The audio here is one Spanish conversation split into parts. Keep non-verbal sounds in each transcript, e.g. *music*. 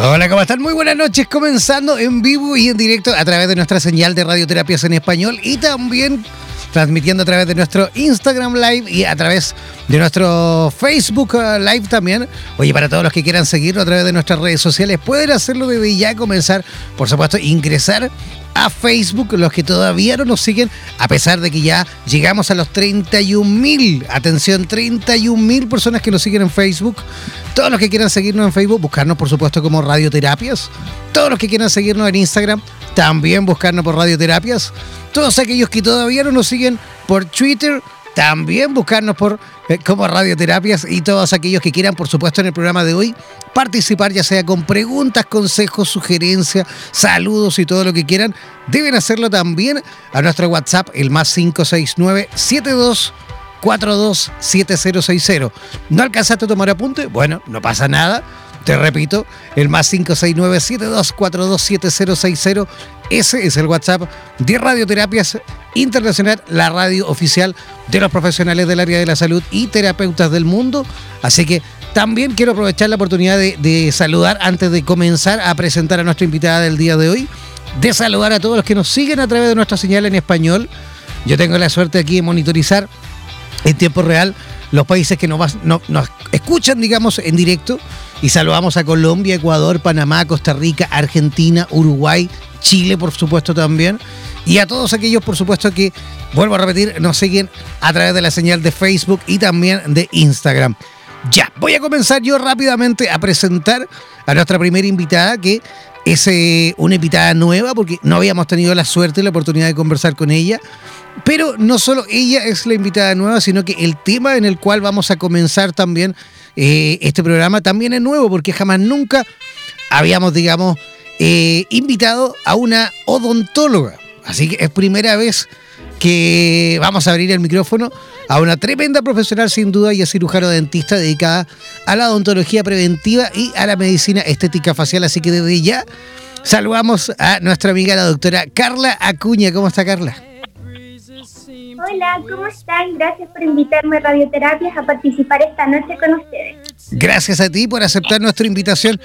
Hola, ¿cómo están? Muy buenas noches, comenzando en vivo y en directo a través de nuestra señal de radioterapias en español y también transmitiendo a través de nuestro Instagram Live y a través de nuestro Facebook uh, Live también. Oye, para todos los que quieran seguirlo a través de nuestras redes sociales, pueden hacerlo desde ya, comenzar, por supuesto, ingresar a Facebook, los que todavía no nos siguen, a pesar de que ya llegamos a los 31 mil, atención, 31 mil personas que nos siguen en Facebook. Todos los que quieran seguirnos en Facebook, buscarnos por supuesto como Radioterapias. Todos los que quieran seguirnos en Instagram, también buscarnos por Radioterapias. Todos aquellos que todavía no nos siguen por Twitter, también buscarnos por eh, como radioterapias y todos aquellos que quieran, por supuesto, en el programa de hoy participar, ya sea con preguntas, consejos, sugerencias, saludos y todo lo que quieran, deben hacerlo también a nuestro WhatsApp, el más 569 72 427060. ¿No alcanzaste a tomar apunte? Bueno, no pasa nada. Te repito, el más 569 72427060 ese es el WhatsApp de Radioterapias Internacional, la radio oficial de los profesionales del área de la salud y terapeutas del mundo. Así que también quiero aprovechar la oportunidad de, saludar antes de comenzar a presentar a nuestra invitada del día de hoy, de saludar a todos los que nos siguen a través de nuestra señal en español. Yo tengo la suerte aquí de monitorizar en tiempo real los países que nos, nos escuchan, digamos, en directo. Y saludamos a Colombia, Ecuador, Panamá, Costa Rica, Argentina, Uruguay, Chile, por supuesto, también. Y a todos aquellos, por supuesto, que, vuelvo a repetir, nos siguen a través de la señal de Facebook y también de Instagram. Ya, voy a comenzar yo rápidamente a presentar a nuestra primera invitada, que es una invitada nueva, porque no habíamos tenido la suerte y la oportunidad de conversar con ella. Pero no solo ella es la invitada nueva, sino que el tema en el cual vamos a comenzar también eh, este programa también es nuevo, porque jamás nunca habíamos, digamos, eh, invitado a una odontóloga. Así que es primera vez que vamos a abrir el micrófono a una tremenda profesional sin duda y a cirujano dentista dedicada a la odontología preventiva y a la medicina estética facial. Así que desde ya saludamos a nuestra amiga la doctora Carla Acuña. ¿Cómo está Carla? Hola, ¿cómo están? Gracias por invitarme a Radioterapias a participar esta noche con ustedes. Gracias a ti por aceptar nuestra invitación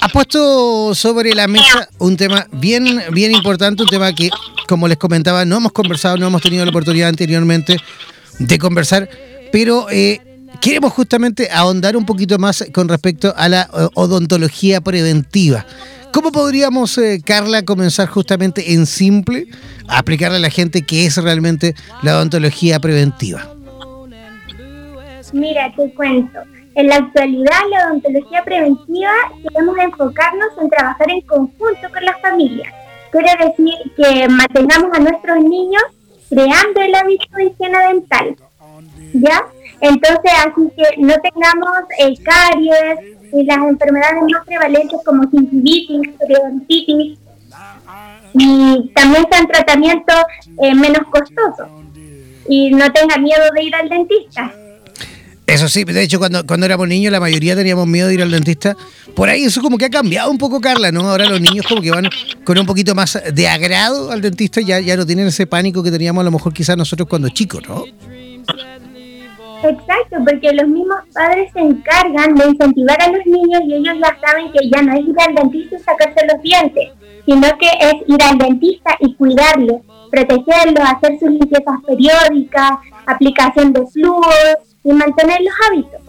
ha puesto sobre la mesa un tema bien, bien importante, un tema que, como les comentaba, no hemos conversado, no hemos tenido la oportunidad anteriormente de conversar, pero eh, queremos justamente ahondar un poquito más con respecto a la eh, odontología preventiva. ¿Cómo podríamos, eh, Carla, comenzar justamente en simple a aplicarle a la gente qué es realmente la odontología preventiva? Mira, te cuento. En la actualidad, la odontología preventiva queremos enfocarnos en trabajar en conjunto con las familias. Quiere decir que mantengamos a nuestros niños creando el hábito de higiene dental. ¿Ya? Entonces, así que no tengamos eh, caries y las enfermedades más prevalentes como gingivitis, periodontitis, y también sean tratamientos eh, menos costosos. Y no tenga miedo de ir al dentista. Eso sí, de hecho, cuando, cuando éramos niños, la mayoría teníamos miedo de ir al dentista. Por ahí eso como que ha cambiado un poco, Carla, ¿no? Ahora los niños como que van con un poquito más de agrado al dentista, ya, ya no tienen ese pánico que teníamos a lo mejor quizás nosotros cuando chicos, ¿no? Exacto, porque los mismos padres se encargan de incentivar a los niños y ellos ya saben que ya no es ir al dentista y sacarse los dientes, sino que es ir al dentista y cuidarlo, protegerlo, hacer sus limpiezas periódicas, aplicación de flúor y mantener los hábitos.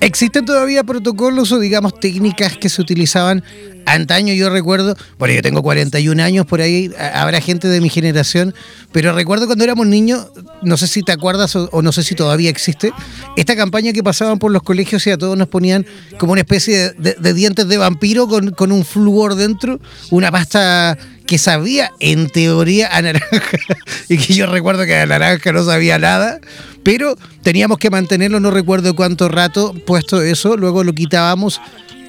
¿Existen todavía protocolos o digamos técnicas que se utilizaban antaño? Yo recuerdo, bueno, yo tengo 41 años, por ahí habrá gente de mi generación, pero recuerdo cuando éramos niños, no sé si te acuerdas o, no sé si todavía existe, esta campaña que pasaban por los colegios y a todos nos ponían como una especie de, dientes de vampiro con, con un flúor dentro, una pasta que sabía en teoría a naranja *laughs* y que yo recuerdo que a naranja no sabía nada pero teníamos que mantenerlo, no recuerdo cuánto rato puesto eso, luego lo quitábamos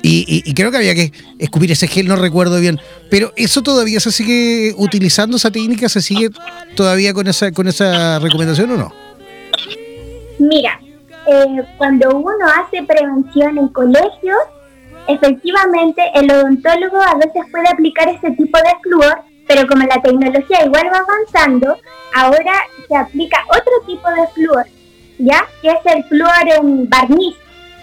y, creo que había que escupir ese gel, no recuerdo bien. Pero eso todavía se sigue utilizando, esa técnica se sigue todavía con esa, con esa recomendación o no? Mira, eh, cuando uno hace prevención en colegios, efectivamente el odontólogo a veces puede aplicar ese tipo de flúor, pero como la tecnología igual va avanzando, ahora se aplica otro tipo de flúor, ¿ya? Que es el flúor en barniz.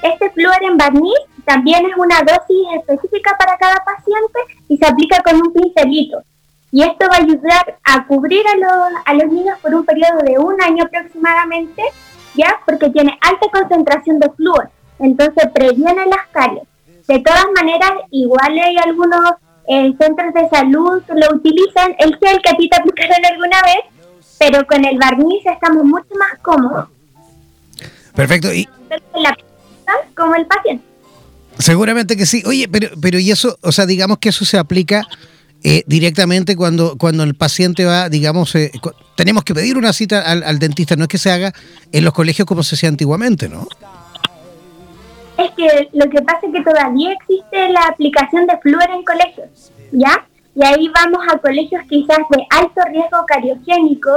Este flúor en barniz también es una dosis específica para cada paciente y se aplica con un pincelito. Y esto va a ayudar a cubrir a los, a los niños por un periodo de un año aproximadamente, ¿ya? Porque tiene alta concentración de flúor, entonces previene las caries. De todas maneras, igual hay algunos eh, centros de salud que lo utilizan, el gel que a ti te aplicaron alguna vez, pero con el barniz estamos mucho más cómodos. Perfecto. Y... como el paciente. Seguramente que sí. Oye, pero, pero y eso, o sea, digamos que eso se aplica eh, directamente cuando, cuando el paciente va, digamos, eh, tenemos que pedir una cita al, dentista, no es que se haga en los colegios como se hacía antiguamente, ¿no? Es que lo que pasa es que todavía existe la aplicación de flúor en colegios, ¿ya? y ahí vamos a colegios quizás de alto riesgo cariogénico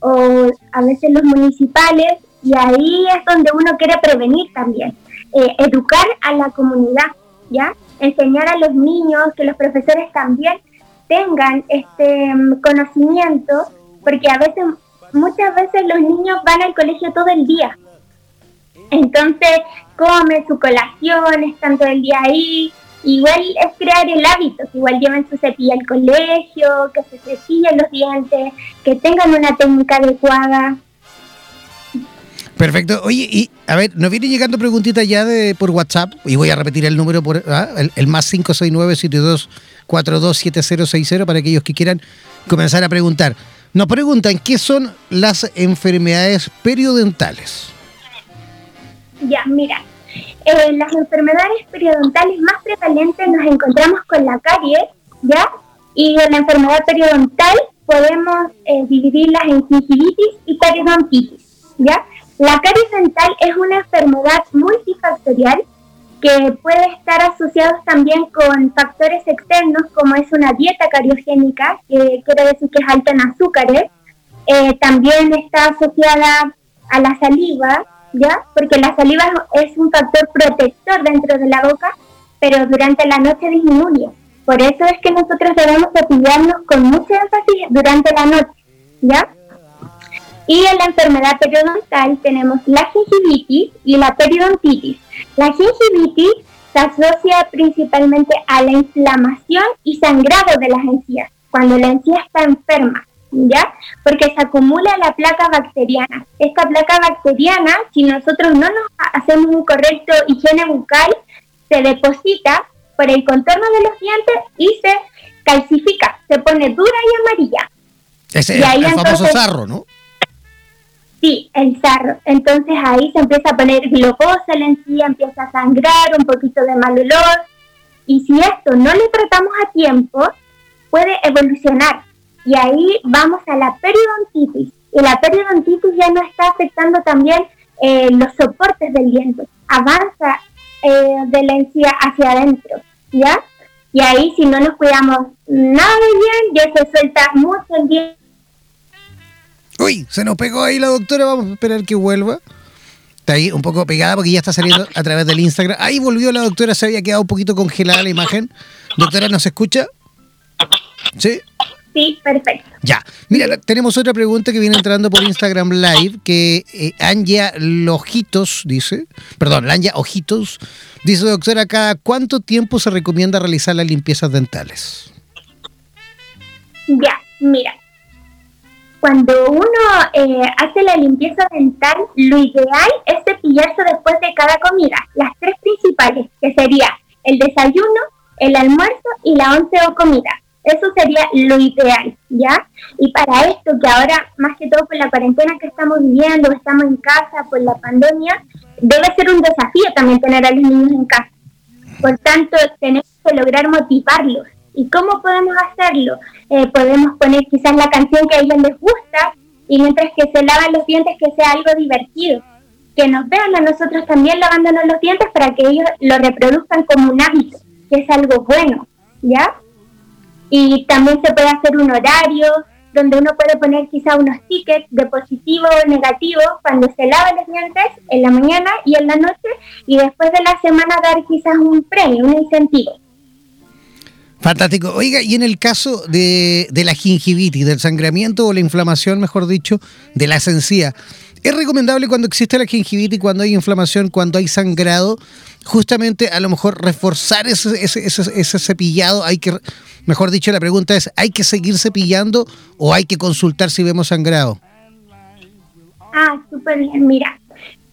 o a veces los municipales y ahí es donde uno quiere prevenir también, eh, educar a la comunidad, ¿ya? Enseñar a los niños, que los profesores también tengan este mm, conocimiento, porque a veces, muchas veces los niños van al colegio todo el día. Entonces, comen su colación, están todo el día ahí, igual es crear el hábito, que igual lleven su cepilla al colegio, que se cepillen los dientes, que tengan una técnica adecuada. Perfecto. Oye, y a ver, nos viene llegando preguntitas ya de por WhatsApp, y voy a repetir el número, por ¿ah? el, más 569 72427060 para aquellos que quieran comenzar a preguntar. Nos preguntan, ¿qué son las enfermedades periodontales? Ya, mira, en las enfermedades periodontales más prevalentes nos encontramos con la caries, ¿ya? Y en la enfermedad periodontal podemos eh, dividirlas en gingivitis y periodontitis, ¿ya? La caries dental es una enfermedad multifactorial que puede estar asociada también con factores externos como es una dieta cariogénica, que quiere decir que es alta en azúcares. Eh, también está asociada a la saliva, ¿ya? Porque la saliva es un factor protector dentro de la boca, pero durante la noche disminuye. Por eso es que nosotros debemos cepillarnos con mucho énfasis durante la noche, ¿ya? Y en la enfermedad periodontal tenemos la gingivitis y la periodontitis. La gingivitis se asocia principalmente a la inflamación y sangrado de las encías, cuando la encía está enferma. ¿Ya? Porque se acumula la placa bacteriana. Esta placa bacteriana, si nosotros no nos hacemos un correcto higiene bucal, se deposita por el contorno de los dientes y se calcifica, se pone dura y amarilla. Ese y ahí el famoso sarro, ¿no? Sí, el sarro. Entonces ahí se empieza a poner glucosa la encía, empieza a sangrar, un poquito de mal olor. Y si esto no le tratamos a tiempo, puede evolucionar y ahí vamos a la periodontitis. Y la periodontitis ya no está afectando también eh, los soportes del diente, avanza eh, de la encía hacia adentro, ¿ya? Y ahí si no nos cuidamos nada bien, ya se suelta mucho el diente. Uy, se nos pegó ahí la doctora, vamos a esperar que vuelva. Está ahí un poco pegada porque ya está saliendo a través del Instagram. Ahí volvió la doctora, se había quedado un poquito congelada la imagen. Doctora, ¿nos escucha? ¿Sí? Sí, perfecto. Ya. Mira, tenemos otra pregunta que viene entrando por Instagram Live, que eh, Anja Lojitos dice, perdón, Anja Ojitos, dice, doctora, ¿cada cuánto tiempo se recomienda realizar las limpiezas dentales? Ya, mira. Cuando uno eh, hace la limpieza dental, lo ideal es cepillarse después de cada comida. Las tres principales, que sería el desayuno, el almuerzo y la once o comida. Eso sería lo ideal, ¿ya? Y para esto, que ahora, más que todo por la cuarentena que estamos viviendo, estamos en casa por la pandemia, debe ser un desafío también tener a los niños en casa. Por tanto, tenemos que lograr motivarlos. ¿Y cómo podemos hacerlo? Eh, podemos poner quizás la canción que a ellos les gusta y mientras que se lavan los dientes que sea algo divertido. Que nos vean a nosotros también lavándonos los dientes para que ellos lo reproduzcan como un hábito, que es algo bueno, ¿ya? Y también se puede hacer un horario donde uno puede poner quizá unos tickets de positivo o negativo cuando se lava los dientes en la mañana y en la noche y después de la semana dar quizás un premio, un incentivo. Fantástico. Oiga, y en el caso de, de la gingivitis, del sangramiento o la inflamación, mejor dicho, de la encía, ¿es recomendable cuando existe la gingivitis, cuando hay inflamación, cuando hay sangrado, justamente a lo mejor reforzar ese, ese, ese, cepillado? Hay que, mejor dicho, la pregunta es, ¿hay que seguir cepillando o hay que consultar si vemos sangrado? Ah, súper bien. Mira,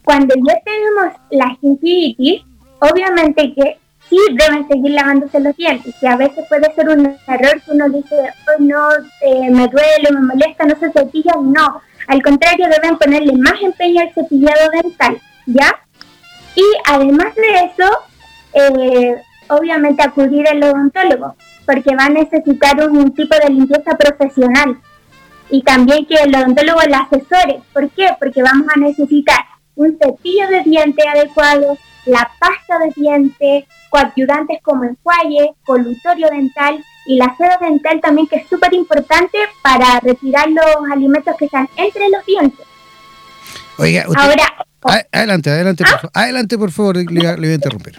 cuando ya tenemos la gingivitis, obviamente que sí deben seguir lavándose los dientes. Y a veces puede ser un error que uno dice, oh, no, eh, me duele, me molesta, no se cepilla. No, al contrario, deben ponerle más empeño al cepillado dental, ¿ya? Y además de eso, eh, obviamente acudir al odontólogo, porque va a necesitar un tipo de limpieza profesional. Y también que el odontólogo la asesore. ¿Por qué? Porque vamos a necesitar un cepillo de diente adecuado, la pasta de diente, coayudantes como enjuague, colutorio dental y la seda dental también que es súper importante para retirar los alimentos que están entre los dientes. Oiga, Ahora, adelante, adelante, por favor. adelante por favor, le, voy a interrumpir.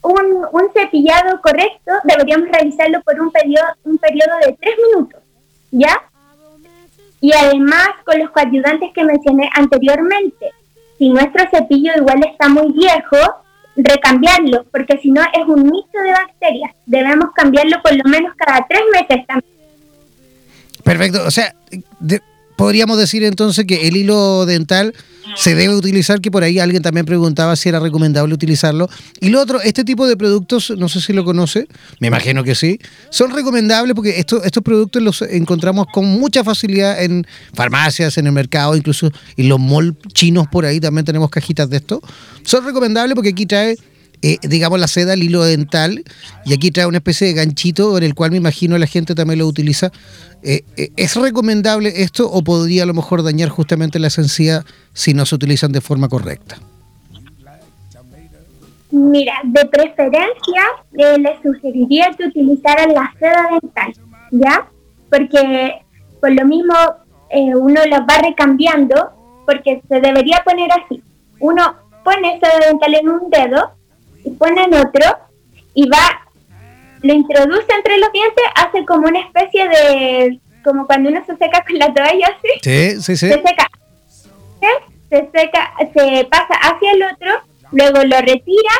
Un, un, cepillado correcto deberíamos realizarlo por un periodo, un periodo de tres minutos, ¿ya? Y además con los coayudantes que mencioné anteriormente, si nuestro cepillo igual está muy viejo, recambiarlo, porque si no es un nicho de bacterias. Debemos cambiarlo por lo menos cada tres meses también. Perfecto, o sea, podríamos decir entonces que el hilo dental se debe utilizar, que por ahí alguien también preguntaba si era recomendable utilizarlo. Y lo otro, este tipo de productos, no sé si lo conoce, me imagino que sí, son recomendables porque estos productos los encontramos con mucha facilidad en farmacias, en el mercado, incluso en los malls chinos por ahí también tenemos cajitas de esto. Son recomendables porque aquí trae eh, digamos, la seda, el hilo dental, y aquí trae una especie de ganchito en el cual me imagino la gente también lo utiliza. Eh, eh, ¿Es recomendable esto o podría a lo mejor dañar justamente la esencia si no se utilizan de forma correcta? Mira, de preferencia le sugeriría que utilizaran la seda dental, ¿ya? Porque por lo mismo uno las va recambiando, porque se debería poner así. Uno pone seda dental en un dedo y ponen otro y va, lo introduce entre los dientes, hace como una especie de, como cuando uno se seca con la toalla así. Sí, sí, sí. Se seca, se seca, se pasa hacia el otro, luego lo retira,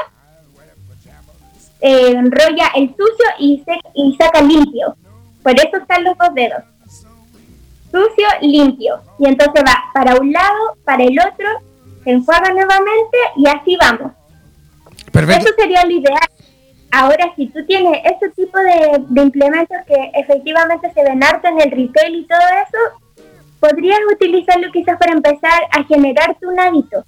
eh, enrolla el sucio y, se, y saca limpio. Por eso están los dos dedos. Sucio, limpio. Y entonces va para un lado, para el otro, se enjuaga nuevamente y así vamos. Eso sería lo ideal. Ahora, si tú tienes ese tipo de, implementos que efectivamente se ven harto en el retail y todo eso, podrías utilizarlo quizás para empezar a generarte un hábito,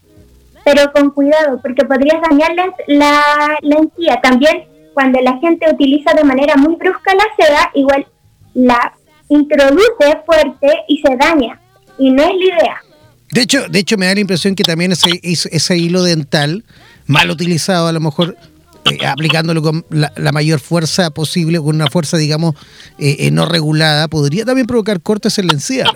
pero con cuidado, porque podrías dañar la, la, la encía. También, cuando la gente utiliza de manera muy brusca la seda, igual la introduce fuerte y se daña, y no es la idea. De hecho, de hecho me da la impresión que también ese, ese hilo dental mal utilizado, a lo mejor eh, aplicándolo con la, mayor fuerza posible, con una fuerza, digamos, eh, eh, no regulada, podría también provocar cortes en la encía.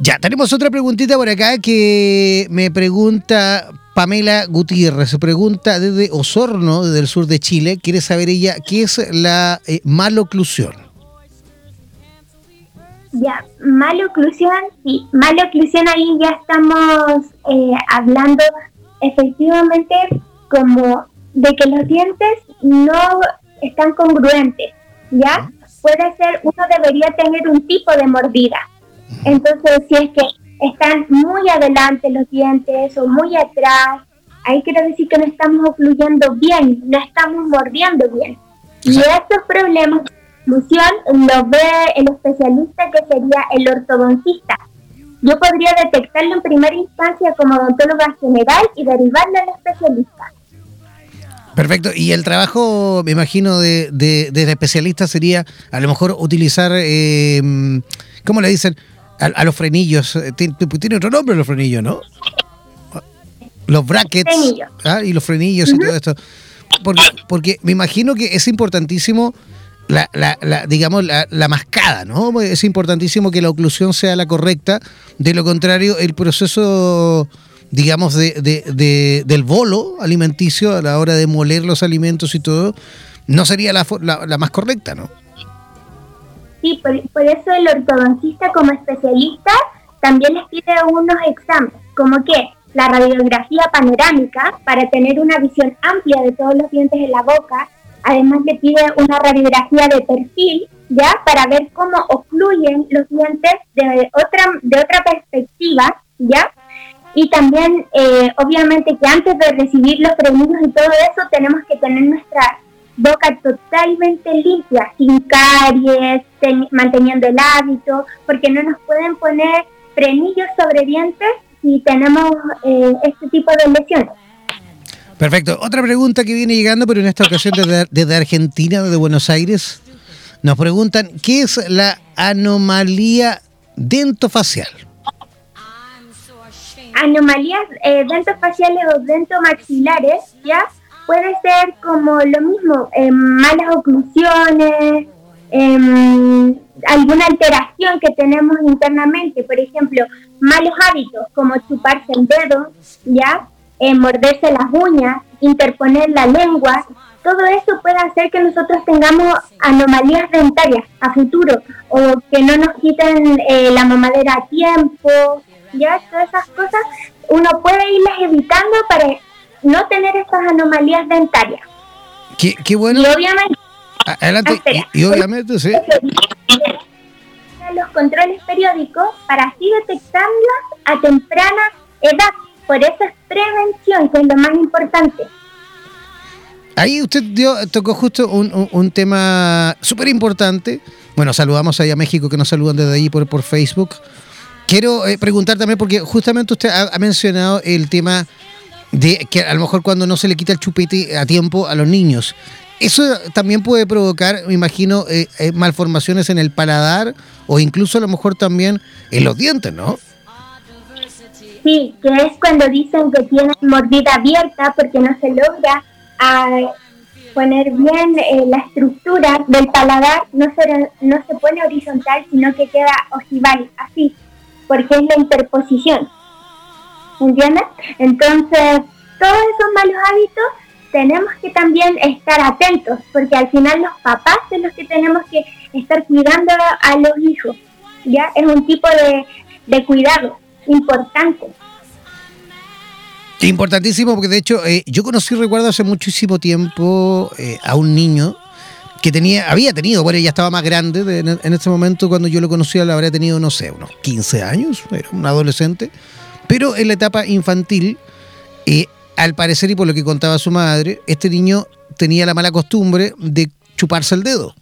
Ya, tenemos otra preguntita por acá que me pregunta Pamela Gutiérrez se pregunta desde Osorno, desde el sur de Chile, quiere saber ella qué es la eh, maloclusión. Ya, maloclusión, sí, maloclusión ahí ya estamos eh, hablando efectivamente como de que los dientes no están congruentes, ¿ya? Puede ser, uno debería tener un tipo de mordida. Entonces, si es que están muy adelante los dientes o muy atrás, ahí quiere decir que no estamos ocluyendo bien, no estamos mordiendo bien. Y estos problemas de oclusión los ve el especialista que sería el ortodoncista. Yo podría detectarlo en primera instancia como odontóloga general y derivarlo al especialista. Perfecto. Y el trabajo, me imagino, de, de, especialista sería a lo mejor utilizar, eh, ¿cómo le dicen? A, los frenillos. Eh, tiene, otro nombre los frenillos, ¿no? Los brackets. ¿ah? Y los frenillos y todo esto. Porque, porque me imagino que es importantísimo la, la, la, digamos, la, la, mascada, ¿no? Es importantísimo que la oclusión sea la correcta. De lo contrario, el proceso digamos, de, de, del bolo alimenticio a la hora de moler los alimentos y todo, no sería la, la, más correcta, ¿no? Sí, por, eso el ortodoncista como especialista también les pide unos exámenes, como que la radiografía panorámica para tener una visión amplia de todos los dientes en la boca, además le pide una radiografía de perfil, ya, para ver cómo ocluyen los dientes de otra, de otra perspectiva, ya, y también, eh, obviamente, que antes de recibir los premios y todo eso, tenemos que tener nuestra boca totalmente limpia, sin caries, manteniendo el hábito, porque no nos pueden poner frenillos sobre dientes si tenemos eh, este tipo de lesiones. Perfecto. Otra pregunta que viene llegando, pero en esta ocasión desde, Argentina, desde Buenos Aires. Nos preguntan, ¿qué es la anomalía dentofacial? anomalías eh, dentofaciales o dentomaxilares, ¿ya? Puede ser como lo mismo, eh, malas oclusiones, em, alguna alteración que tenemos internamente, por ejemplo, malos hábitos como chuparse el dedo, ¿ya? Eh, morderse las uñas, interponer la lengua, todo eso puede hacer que nosotros tengamos anomalías dentarias a futuro o que no nos quiten eh, la mamadera a tiempo, ya todas esas cosas uno puede irlas evitando para no tener estas anomalías dentarias. Qué, bueno. Y obviamente, Adelante, y, obviamente, sí. Los controles periódicos para así detectarlas a temprana edad. Por eso es prevención, que es lo más importante. Ahí usted dio, tocó justo un, tema súper importante. Bueno, saludamos ahí a México que nos saludan desde ahí por, por Facebook. Quiero eh, preguntar también, porque justamente usted ha, mencionado el tema de que a lo mejor cuando no se le quita el chupete a tiempo a los niños. Eso también puede provocar, me imagino, eh, eh, malformaciones en el paladar o incluso a lo mejor también en los dientes, ¿no? Sí, que es cuando dicen que tienen mordida abierta porque no se logra ah, poner bien la estructura del paladar, no se, no se pone horizontal, sino que queda ojival, así porque es la interposición. ¿Entiendes? Entonces, todos esos malos hábitos tenemos que también estar atentos, porque al final los papás son los que tenemos que estar cuidando a los hijos. ¿Ya? Es un tipo de, de cuidado importante. Importantísimo, porque de hecho eh, yo conocí, recuerdo hace muchísimo tiempo, eh, a un niño que tenía, había tenido, bueno, ya estaba más grande en, ese momento cuando yo lo conocía, lo habría tenido, no sé, unos 15 años, era un adolescente, pero en la etapa infantil, eh, al parecer y por lo que contaba su madre, este niño tenía la mala costumbre de chuparse el dedo.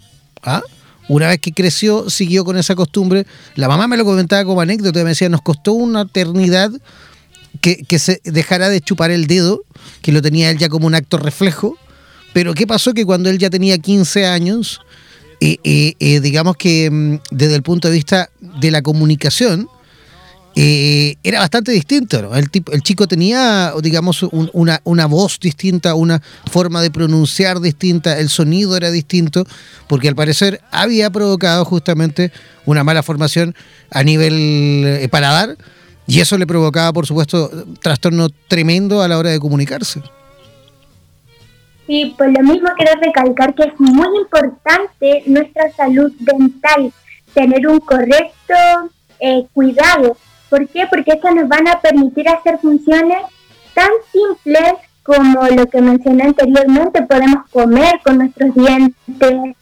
¿ah? Una vez que creció, siguió con esa costumbre. La mamá me lo comentaba como anécdota, me decía, nos costó una eternidad que, que se dejara de chupar el dedo, que lo tenía él ya como un acto reflejo, pero ¿qué pasó? Que cuando él ya tenía 15 años, eh, eh, eh, digamos que mm, desde el punto de vista de la comunicación, era bastante distinto. El, tipo, el chico tenía, digamos, una, una voz distinta, una forma de pronunciar distinta, el sonido era distinto, porque al parecer había provocado justamente una mala formación a nivel paladar Y eso le provocaba, por supuesto, trastorno tremendo a la hora de comunicarse. Sí, por lo mismo quiero recalcar que es muy importante nuestra salud dental, tener un correcto eh, cuidado. ¿Por qué? Porque esto nos van a permitir hacer funciones tan simples como lo que mencioné anteriormente, podemos comer con nuestros dientes,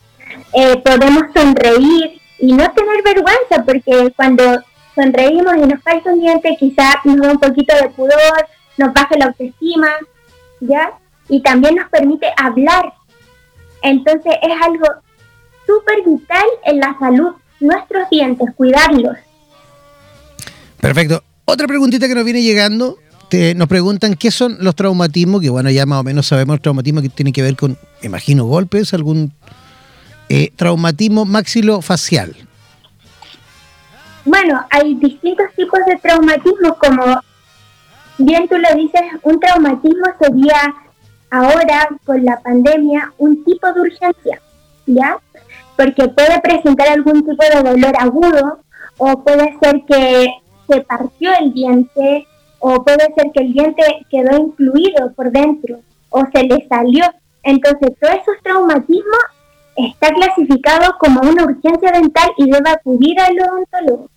eh, podemos sonreír y no tener vergüenza, porque cuando sonreímos y nos falta un diente, quizás nos da un poquito de pudor, nos baja la autoestima, ¿ya? Y también nos permite hablar. Entonces es algo súper vital en la salud, nuestros dientes, cuidarlos. Perfecto. Otra preguntita que nos viene llegando nos preguntan qué son los traumatismos, que bueno, ya más o menos sabemos el traumatismo que tiene que ver con, imagino, golpes, algún eh, traumatismo maxilofacial. Bueno, hay distintos tipos de traumatismo, como bien tú lo dices, un traumatismo sería ahora con la pandemia un tipo de urgencia, ¿ya? Porque puede presentar algún tipo de dolor agudo o puede ser que se partió el diente o puede ser que el diente quedó incluido por dentro o se le salió. Entonces, todos esos traumatismos está clasificado como una urgencia dental y debe acudir al odontólogo.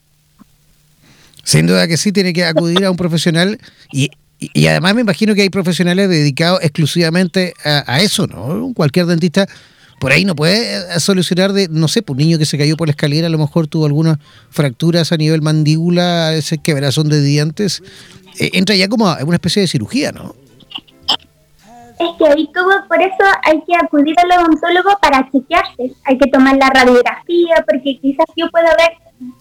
Sin duda que sí, tiene que acudir a un profesional y, y, además me imagino que hay profesionales dedicados exclusivamente a, eso, ¿no? Cualquier dentista por ahí no puede eh, solucionar de, no sé, pues un niño que se cayó por la escalera, a lo mejor tuvo algunas fracturas a nivel mandíbula, ese quebrazón de dientes, eh, entra ya como una especie de cirugía, ¿no? Es que ahí todo, por eso hay que acudir al odontólogo para chequearse. Hay que tomar la radiografía, porque quizás yo puedo ver,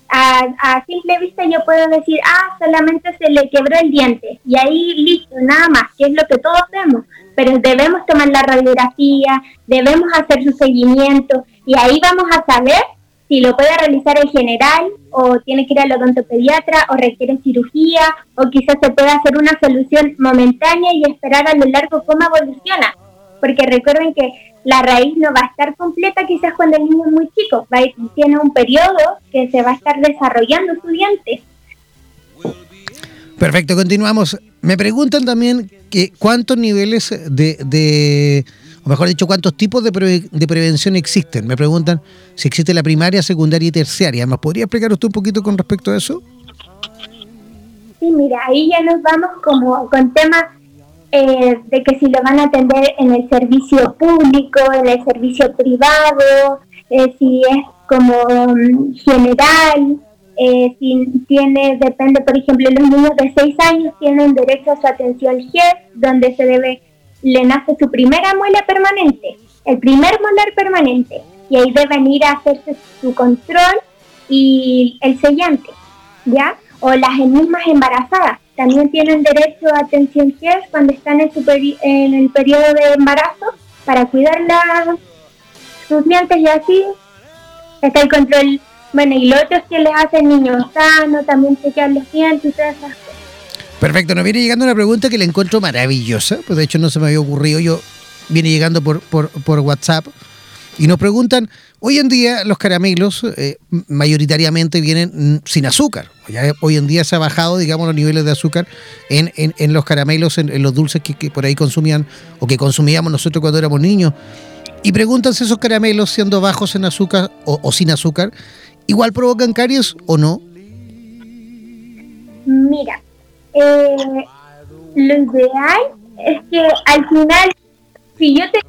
a, simple vista yo puedo decir, ah, solamente se le quebró el diente. Y ahí listo, nada más, que es lo que todos vemos. Pero debemos tomar la radiografía, debemos hacer su seguimiento, y ahí vamos a saber si lo puede realizar el general o tiene que ir al odontopediatra o requiere cirugía o quizás se puede hacer una solución momentánea y esperar a lo largo cómo evoluciona. Porque recuerden que la raíz no va a estar completa quizás cuando el niño es muy chico, va tiene un periodo que se va a estar desarrollando su diente. Perfecto, continuamos. Me preguntan también que cuántos niveles de o mejor dicho, cuántos tipos de, prevención existen. Me preguntan si existe la primaria, secundaria y terciaria. ¿Me podría explicar usted un poquito con respecto a eso? Sí, mira, ahí ya nos vamos como con temas eh, de que si lo van a atender en el servicio público, en el servicio privado, eh, si es como mm, general, eh, si tiene, depende, por ejemplo, los niños de 6 años tienen derecho a su atención GES, donde se debe le nace su primera muela permanente, el primer molar permanente, y ahí deben ir a hacerse su control y el sellante, ¿ya? O las mismas embarazadas también tienen derecho a atención GES cuando están en, en el periodo de embarazo para cuidar sus dientes y así está el control. Bueno, y lo otro es que les hacen niños sanos, también chequean los dientes y todas esas cosas. Perfecto, nos viene llegando una pregunta que le encuentro maravillosa, pues de hecho no se me había ocurrido, yo viene llegando por, por, WhatsApp y nos preguntan, hoy en día los caramelos eh, mayoritariamente vienen sin azúcar, hoy en día se ha bajado, digamos, los niveles de azúcar en, en, los caramelos, en, los dulces que, por ahí consumían o que consumíamos nosotros cuando éramos niños. Y preguntan si esos caramelos, siendo bajos en azúcar o, o sin azúcar, igual provocan caries o no. Mira, eh, lo ideal es que al final, si yo te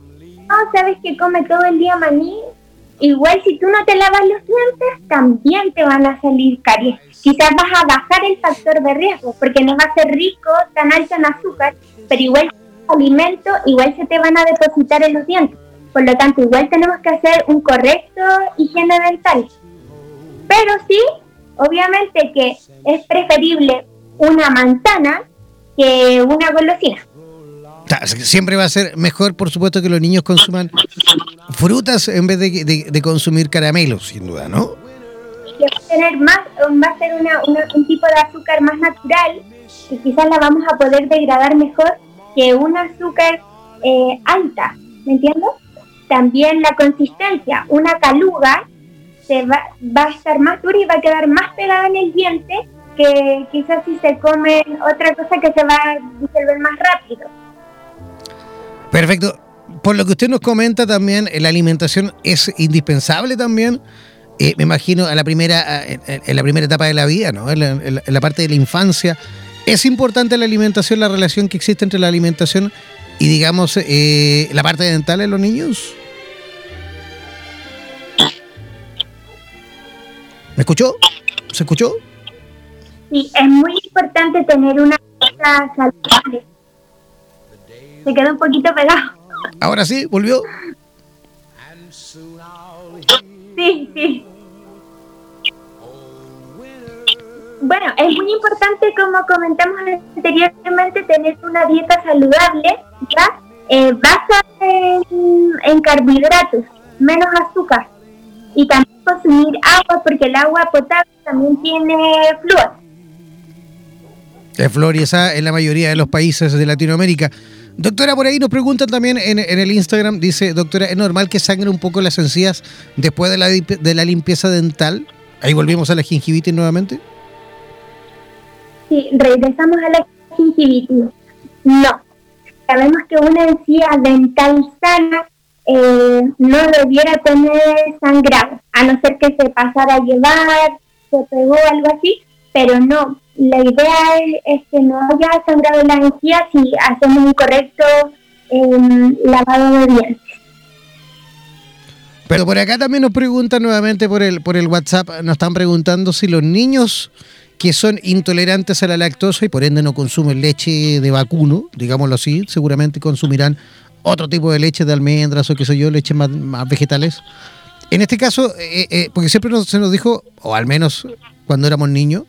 no, sabes que come todo el día maní, igual si tú no te lavas los dientes, también te van a salir caries. Quizás vas a bajar el factor de riesgo, porque no va a ser rico, tan alto en azúcar, pero igual alimento, igual se te van a depositar en los dientes. Por lo tanto, igual tenemos que hacer un correcto higiene dental. Pero sí, obviamente que es preferible una manzana que una golosina. Siempre va a ser mejor, por supuesto, que los niños consuman frutas en vez de, consumir caramelos, sin duda, ¿no? va a tener más, va a ser un tipo de azúcar más natural y quizás la vamos a poder degradar mejor que un azúcar eh, alta, ¿me entiendes? También la consistencia, una caluga se va, va a estar más dura y va a quedar más pegada en el diente que quizás si se come otra cosa que se va a disolver más rápido. Perfecto. Por lo que usted nos comenta también, la alimentación es indispensable también. Eh, me imagino a la primera, en, la primera etapa de la vida, ¿no? En la, parte de la infancia. ¿Es importante la alimentación, la relación que existe entre la alimentación y, digamos, eh, la parte dental en los niños? ¿Me escuchó? ¿Se escuchó? Sí, es muy importante tener una dieta saludable. Se quedó un poquito pegado. Ahora sí, volvió. Sí, sí. Bueno, es muy importante, como comentamos anteriormente, tener una dieta saludable, ¿ya? Eh, basada en, en carbohidratos, menos azúcar. Y también consumir agua, porque el agua potable también tiene flúor. Es flor y esa en la mayoría de los países de Latinoamérica. Doctora, por ahí nos preguntan también en, el Instagram, dice, doctora, ¿es normal que sangre un poco las encías después de la, de la limpieza dental? Ahí volvimos a la gingivitis nuevamente. Sí, regresamos a la gingivitis. No, sabemos que una encía dental sana eh, no debiera tener sangrado, a no ser que se pasara a llevar, se pegó algo así, pero no, la idea es, que no haya sangrado la encías si hacemos un correcto em, lavado de dientes. Pero por acá también nos preguntan nuevamente por el, por el WhatsApp, nos están preguntando si los niños que son intolerantes a la lactosa y por ende no consumen leche de vacuno, digámoslo así, seguramente consumirán otro tipo de leche de almendras o qué sé yo, leche más, vegetales. En este caso, eh, eh, porque siempre se nos dijo, o al menos cuando éramos niños,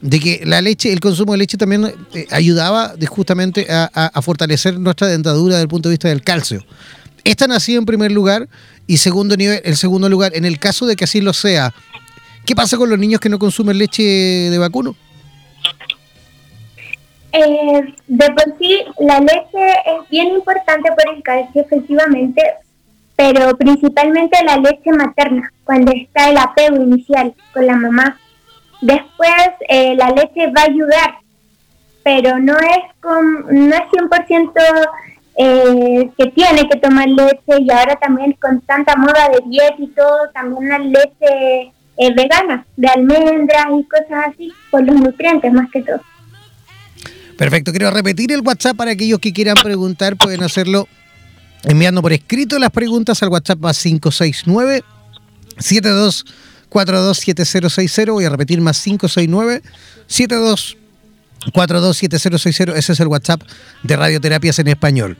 de que la leche, el consumo de leche también eh, ayudaba justamente a, fortalecer nuestra dentadura desde el punto de vista del calcio. Esta nació en primer lugar y segundo nivel, el segundo lugar, en el caso de que así lo sea, ¿qué pasa con los niños que no consumen leche de vacuno? Eh, de por sí, la leche es bien importante por el calcio, efectivamente, pero principalmente la leche materna, cuando está el apego inicial con la mamá Después eh, la leche va a ayudar, pero no es con, no es 100% eh, que tiene que tomar leche y ahora también con tanta moda de dieta y todo, también la leche vegana, de almendras y cosas así, por los nutrientes más que todo. Perfecto, quiero repetir el WhatsApp para aquellos que quieran preguntar, pueden hacerlo enviando por escrito las preguntas al WhatsApp más 569 72 427060. Voy a repetir más 569 72 427060. Ese es el WhatsApp de Radioterapias en Español.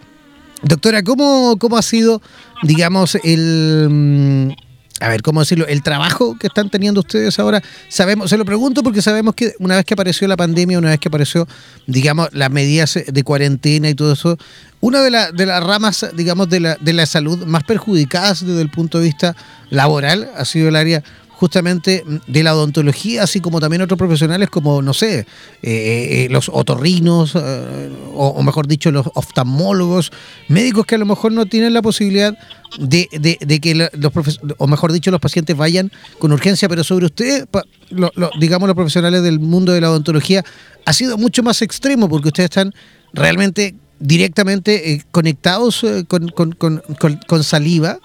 Doctora, ¿cómo, cómo ha sido, digamos, el a ver, ¿cómo decirlo? El trabajo que están teniendo ustedes ahora, sabemos, se lo pregunto porque sabemos que una vez que apareció la pandemia, una vez que apareció, digamos, las medidas de cuarentena y todo eso, una de, las ramas, digamos, de la, de la salud más perjudicadas desde el punto de vista laboral ha sido el área justamente de la odontología, así como también otros profesionales como, no sé, eh, eh, los otorrinos, eh, o, mejor dicho, los oftalmólogos, médicos que a lo mejor no tienen la posibilidad de, que los o mejor dicho, los pacientes vayan con urgencia, pero sobre usted, digamos los profesionales del mundo de la odontología, ha sido mucho más extremo porque ustedes están realmente directamente conectados con, con saliva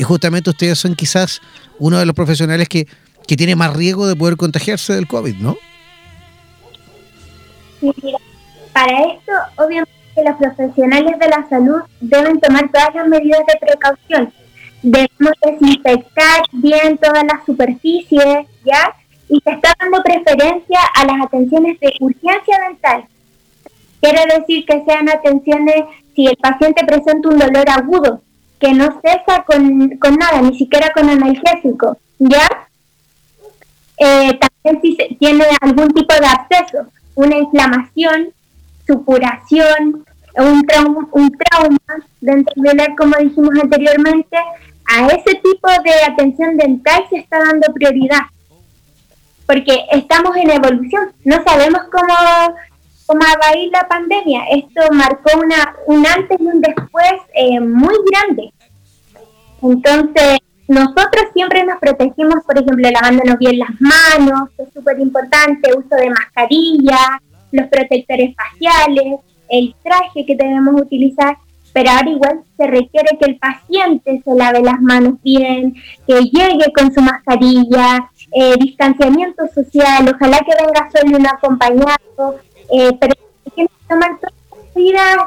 y justamente ustedes son quizás uno de los profesionales que, que tiene más riesgo de poder contagiarse del COVID, ¿no? Mira, para esto, obviamente, los profesionales de la salud deben tomar todas las medidas de precaución. Debemos desinfectar bien todas las superficies, ¿ya? Y se está dando preferencia a las atenciones de urgencia dental. Quiere decir que sean atenciones si el paciente presenta un dolor agudo, que no cesa con, con nada, ni siquiera con analgésico, ¿ya? Eh, también si se, tiene algún tipo de absceso, una inflamación, supuración, un trauma, un trauma dental como dijimos anteriormente, a ese tipo de atención dental se está dando prioridad. Porque estamos en evolución, no sabemos cómo, cómo va a la pandemia. Esto marcó una, un antes y un después eh, muy grande. Entonces, nosotros siempre nos protegimos, por ejemplo, lavándonos bien las manos, que es súper importante, uso de mascarilla, los protectores faciales, el traje que debemos utilizar, pero ahora igual se requiere que el paciente se lave las manos bien, que llegue con su mascarilla, eh, distanciamiento social, ojalá que venga solo un acompañado, eh, pero hay que tomar todas las medidas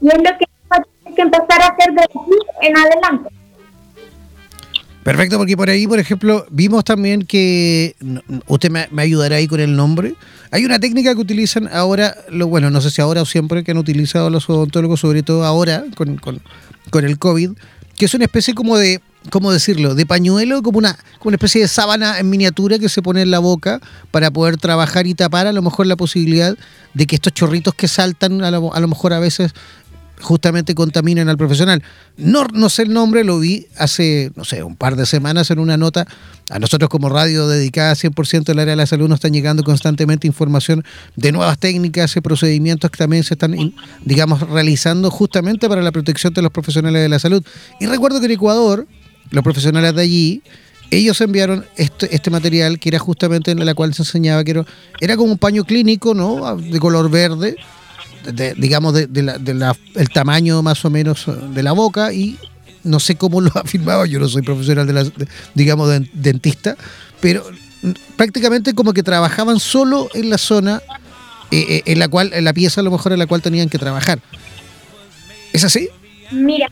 y es lo que hay que empezar a hacer de aquí en adelante. Perfecto, porque por ahí, por ejemplo, vimos también que, usted me, ayudará ahí con el nombre, hay una técnica que utilizan ahora, lo, bueno, no sé si ahora o siempre que han utilizado los odontólogos, sobre todo ahora con, con, el COVID, que es una especie como de, ¿cómo decirlo?, de pañuelo, como una, como una especie de sábana en miniatura que se pone en la boca para poder trabajar y tapar a lo mejor la posibilidad de que estos chorritos que saltan a lo, a lo mejor a veces justamente contaminan al profesional. No, no sé el nombre, lo vi hace, no sé, un par de semanas en una nota. A nosotros como radio dedicada 100% al área de la salud nos están llegando constantemente información de nuevas técnicas y procedimientos que también se están, digamos, realizando justamente para la protección de los profesionales de la salud. Y recuerdo que en Ecuador, los profesionales de allí, ellos enviaron este, este material que era justamente en la cual se enseñaba que era, era como un paño clínico, ¿no? De color verde, digamos, de, el tamaño más o menos de la boca y no sé cómo lo *laughs* ha firmado, yo no soy profesional de la, digamos, de, dentista, pero prácticamente como que trabajaban solo en la zona eh, eh, en la cual, en la pieza a lo mejor en la cual tenían que trabajar. ¿Es así? Mira,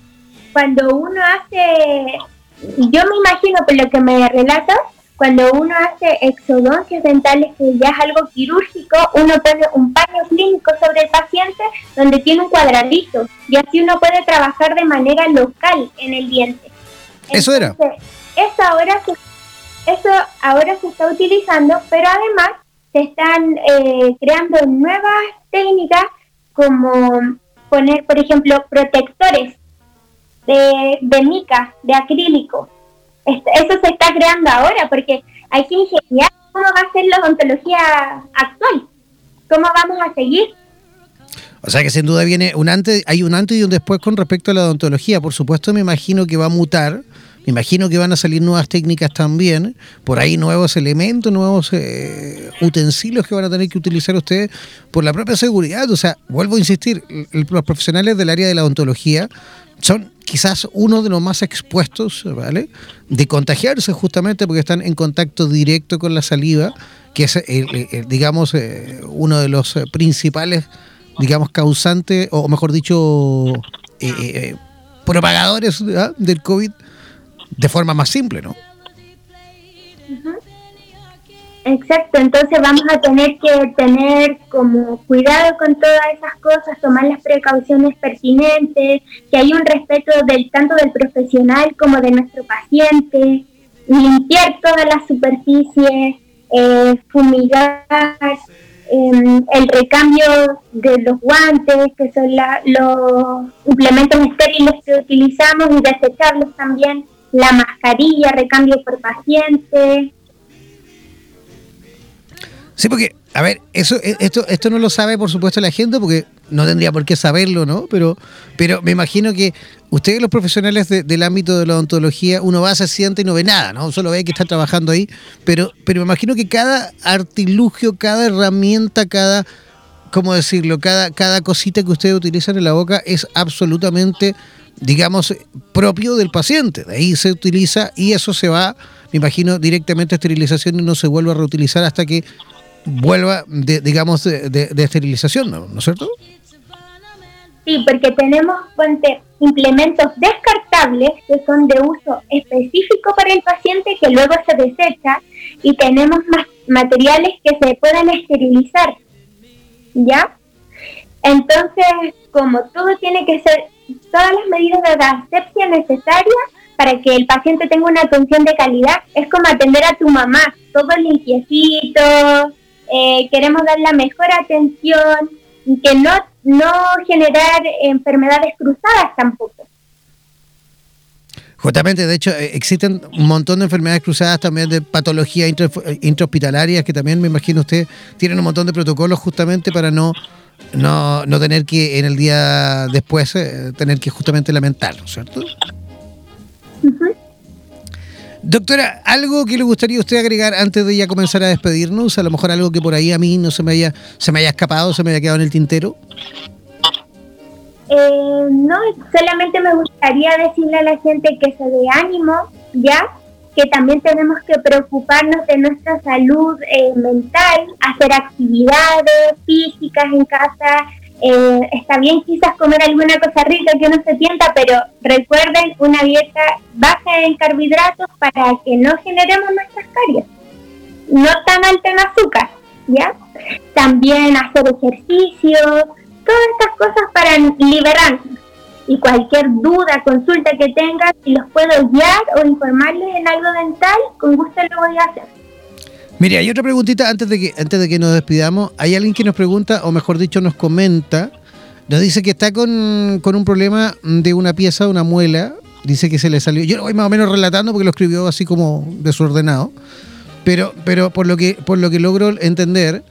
cuando uno hace, yo me imagino por lo que me relatas, cuando uno hace exodoncias dentales, que ya es algo quirúrgico, uno pone un paño clínico sobre el paciente donde tiene un cuadradito y así uno puede trabajar de manera local en el diente. eso era. Eso ahora, se, eso ahora se está utilizando, pero además se están eh, creando nuevas técnicas como poner, por ejemplo, protectores de, de mica, de acrílico, eso se está creando ahora porque hay que ingeniar cómo va a ser la odontología actual, cómo vamos a seguir. O sea que sin duda viene un antes, hay un antes y un después con respecto a la odontología. Por supuesto, me imagino que va a mutar. Me imagino que van a salir nuevas técnicas también, por ahí nuevos elementos, nuevos eh, utensilios que van a tener que utilizar ustedes por la propia seguridad. O sea, vuelvo a insistir, los profesionales del área de la odontología son quizás uno de los más expuestos, ¿vale? De contagiarse justamente porque están en contacto directo con la saliva, que es, digamos, eh, uno de los principales, digamos, causantes, o mejor dicho, eh, eh, propagadores del COVID de forma más simple, ¿no? Exacto, entonces vamos a tener que tener como cuidado con todas esas cosas, tomar las precauciones pertinentes, que hay un respeto del tanto del profesional como de nuestro paciente, limpiar todas las superficies, eh, fumigar, em, el recambio de los guantes, que son los implementos estériles que utilizamos y desecharlos también, la mascarilla, recambio por paciente Sí, porque, a ver, eso, e, esto, esto no lo sabe, por supuesto, la gente, porque no tendría por qué saberlo, ¿no? Pero, pero me imagino que ustedes, los profesionales del ámbito de la odontología, uno va, se siente y no ve nada, ¿no? Solo ve que está trabajando ahí, pero, pero me imagino que cada artilugio, cada herramienta, cada, ¿cómo decirlo? Cada, cada cosita que ustedes utilizan en la boca es absolutamente, digamos, propio del paciente. De ahí se utiliza y eso se va, me imagino, directamente a esterilización y no se vuelve a reutilizar hasta que vuelva, de, digamos, de, esterilización, ¿no? es cierto? Sí, porque tenemos implementos descartables que son de uso específico para el paciente que luego se desecha y tenemos más materiales que se puedan esterilizar. ¿Ya? Entonces, como todo tiene que ser, todas las medidas de asepsia necesarias para que el paciente tenga una atención de calidad, es como atender a tu mamá, todo limpiecito, eh, queremos dar la mejor atención y que no, no generar enfermedades cruzadas tampoco. Justamente, de hecho, eh, existen un montón de enfermedades cruzadas también de patologías intrahospitalarias que también me imagino usted tienen un montón de protocolos justamente para no, no, no tener que en el día después eh, tener que justamente lamentarlo, ¿cierto? Doctora, ¿algo que le gustaría usted agregar antes de ya comenzar a despedirnos? A lo mejor algo que por ahí a mí no se me haya, se me haya escapado, se me haya quedado en el tintero. Eh, no, solamente me gustaría decirle a la gente que se dé ánimo, ¿ya? Que también tenemos que preocuparnos de nuestra salud eh, mental, hacer actividades físicas en casa, eh, está bien quizás comer alguna cosa rica que no se tienta, pero recuerden una dieta baja en carbohidratos para que no generemos nuestras caries. No tan alta en azúcar, ¿ya? También hacer ejercicio, todas estas cosas para liberarnos. Y cualquier duda, consulta que tengan, si los puedo guiar o informarles en algo dental, con gusto lo voy a hacer. Mira, hay otra preguntita antes de que antes de que nos despidamos. Hay alguien que nos pregunta, o mejor dicho, nos comenta, nos dice que está con, un problema de una pieza, una muela. Dice que se le salió. Yo lo voy más o menos relatando porque lo escribió así como desordenado. Pero, pero por lo que por lo que logro entender,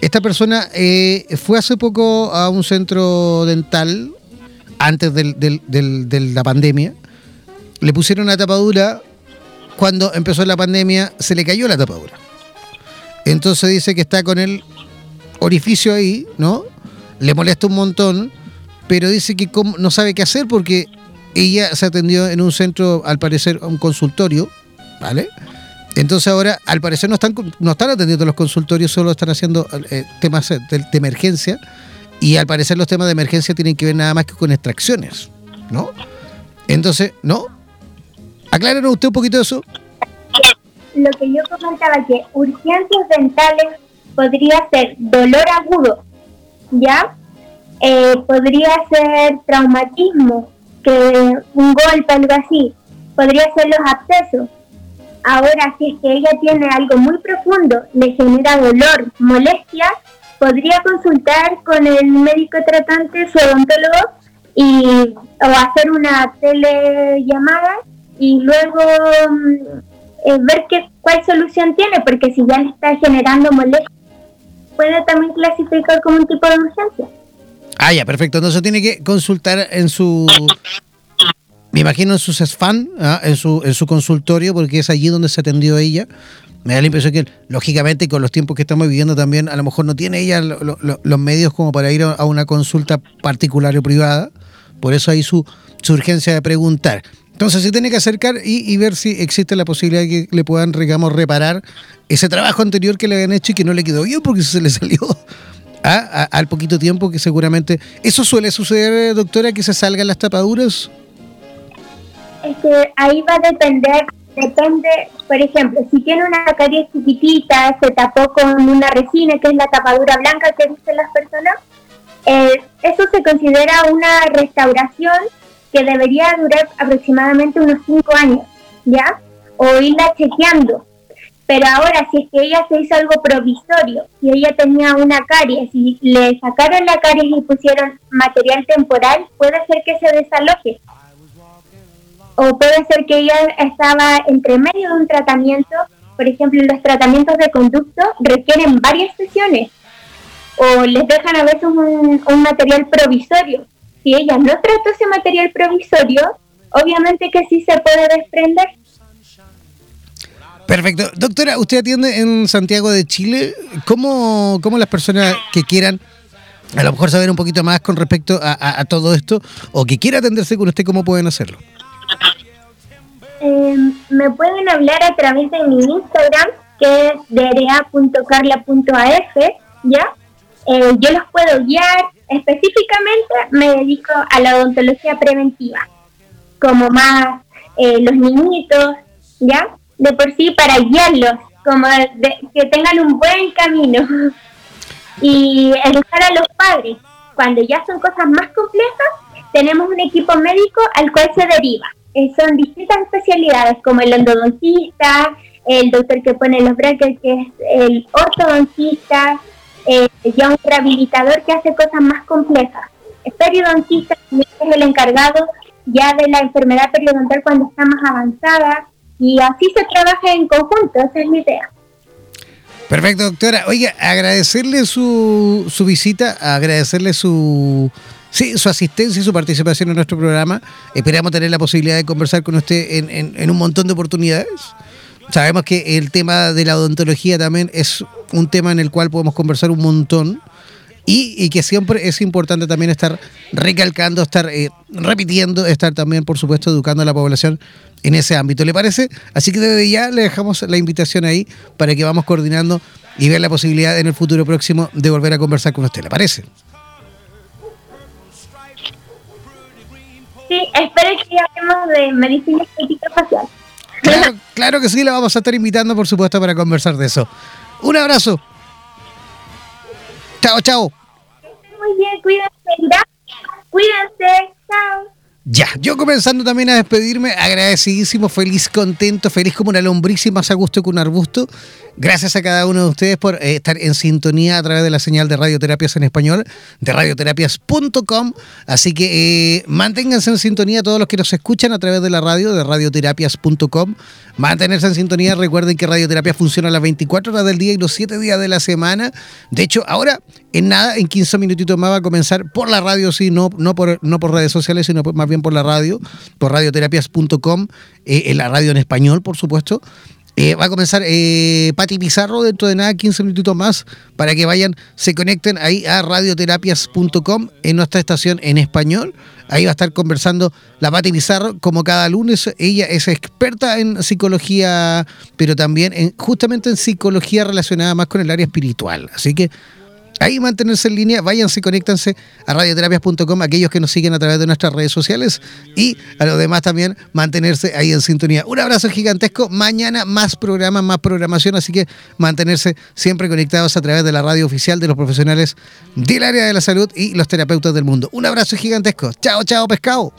esta persona eh, fue hace poco a un centro dental antes de la pandemia. Le pusieron una tapadura. Cuando empezó la pandemia, se le cayó la tapadura. Entonces dice que está con el orificio ahí, ¿no? Le molesta un montón, pero dice que no sabe qué hacer porque ella se atendió en un centro, al parecer, a un consultorio, ¿vale? Entonces ahora, al parecer, no están, no están atendiendo los consultorios, solo están haciendo eh, temas de, de, emergencia. Y al parecer los temas de emergencia tienen que ver nada más que con extracciones, ¿no? Entonces, ¿no? Aclárenos usted un poquito eso lo que yo comentaba que urgencias dentales podría ser dolor agudo, ¿ya? Eh, podría ser traumatismo, que un golpe, algo así. Podría ser los abscesos. Ahora, si es que ella tiene algo muy profundo, le genera dolor, molestia, podría consultar con el médico tratante, su odontólogo, y, o hacer una telellamada y luego mm, eh, ver qué, cuál solución tiene, porque si ya le está generando molestia, puede también clasificar como un tipo de urgencia. Ah, ya, perfecto. Entonces tiene que consultar en su, me imagino en su CESFAN, ¿ah? en, su, en su consultorio, porque es allí donde se atendió ella. Me da la impresión que, lógicamente, con los tiempos que estamos viviendo también, a lo mejor no tiene ella los medios como para ir a una consulta particular o privada. Por eso hay su, su urgencia de preguntar. Entonces se tiene que acercar y, ver si existe la posibilidad de que le puedan, digamos, reparar ese trabajo anterior que le habían hecho y que no le quedó bien porque se le salió *laughs* al poquito tiempo que seguramente... ¿Eso suele suceder, doctora, que se salgan las tapaduras? Este, ahí va a depender, depende, por ejemplo, si tiene una caries chiquitita, se tapó con una resina, que es la tapadura blanca que dicen las personas, eh, eso se considera una restauración que debería durar aproximadamente unos 5 años, ¿ya? O irla chequeando. Pero ahora, si es que ella se hizo algo provisorio, si ella tenía una caries y le sacaron la caries y pusieron material temporal, puede ser que se desaloje. O puede ser que ella estaba entre medio de un tratamiento, por ejemplo, los tratamientos de conducto requieren varias sesiones o les dejan a veces un, un material provisorio si ella no trató ese material provisorio, obviamente que sí se puede desprender. Perfecto. Doctora, usted atiende en Santiago de Chile. ¿Cómo, cómo las personas que quieran a lo mejor saber un poquito más con respecto a, todo esto o que quiera atenderse con usted, cómo pueden hacerlo? Em, me pueden hablar a través de mi Instagram, que es dra.carla.af, ¿ya? Eh, yo los puedo guiar, específicamente me dedico a la odontología preventiva, como más eh, los niñitos, ¿ya? De por sí para guiarlos, como que tengan un buen camino. *laughs* y educar a los padres. Cuando ya son cosas más complejas, tenemos un equipo médico al cual se deriva. Eh, son distintas especialidades, como el endodoncista, el doctor que pone los brackets, que es el ortodoncista, eh, ya un rehabilitador que hace cosas más complejas. El periodontista es el encargado ya de la enfermedad periodontal cuando está más avanzada y así se trabaja en conjunto, esa es mi idea. Perfecto, doctora. Oiga, agradecerle su, su visita, agradecerle su sí, su asistencia y su participación en nuestro programa. Esperamos tener la posibilidad de conversar con usted en, en un montón de oportunidades. Sabemos que el tema de la odontología también es un tema en el cual podemos conversar un montón y, que siempre es importante también estar recalcando, estar eh, repitiendo, estar también, por supuesto, educando a la población en ese ámbito. ¿Le parece? Así que desde ya le dejamos la invitación ahí para que vamos coordinando y ver la posibilidad en el futuro próximo de volver a conversar con usted. ¿Le parece? Sí, espero que hablemos de medicina estética facial. Claro, claro que sí, la vamos a estar invitando, por supuesto, para conversar de eso. Un abrazo. Chao, chao. Muy bien, cuídense. Cuídense. Chao. Ya, yo comenzando también a despedirme, agradecidísimo, feliz, contento, feliz como una lombriz y más a gusto que un arbusto. Gracias a cada uno de ustedes por eh, estar en sintonía a través de la señal de Radioterapias en Español, de radioterapias.com. Así que eh, manténganse en sintonía todos los que nos escuchan a través de la radio, de radioterapias.com. Mantenerse en sintonía, recuerden que Radioterapia funciona las 24 horas del día y los 7 días de la semana. De hecho, ahora, en nada, en 15 minutitos más va a comenzar por la radio, sí, no, no, por, no por redes sociales, sino más bien por la radio, por radioterapias.com, eh, en la radio en español, por supuesto. Eh, va a comenzar eh, Pati Pizarro dentro de nada, 15 minutitos más, para que vayan, se conecten ahí a radioterapias.com en nuestra estación en español. Ahí va a estar conversando la Pati Pizarro, como cada lunes. Ella es experta en psicología, pero también en, justamente en psicología relacionada más con el área espiritual. Así que ahí mantenerse en línea, váyanse, conéctanse a radioterapias.com, aquellos que nos siguen a través de nuestras redes sociales y a los demás también mantenerse ahí en sintonía. Un abrazo gigantesco, mañana más programas, más programación, así que mantenerse siempre conectados a través de la radio oficial de los profesionales del área de la salud y los terapeutas del mundo. Un abrazo gigantesco. Chao, chao, pescado.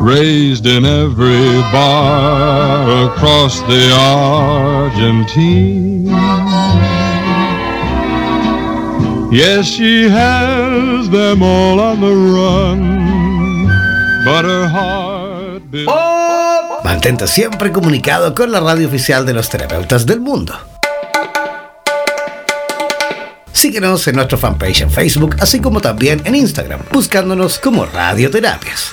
Raised in every bar across the Argentine. Yes, she has them all on the run, but her heart. Mantente siempre comunicado con la radio oficial de los terapeutas del mundo. Síguenos en nuestro fanpage en Facebook, así como también en Instagram, buscándonos como Radioterapias.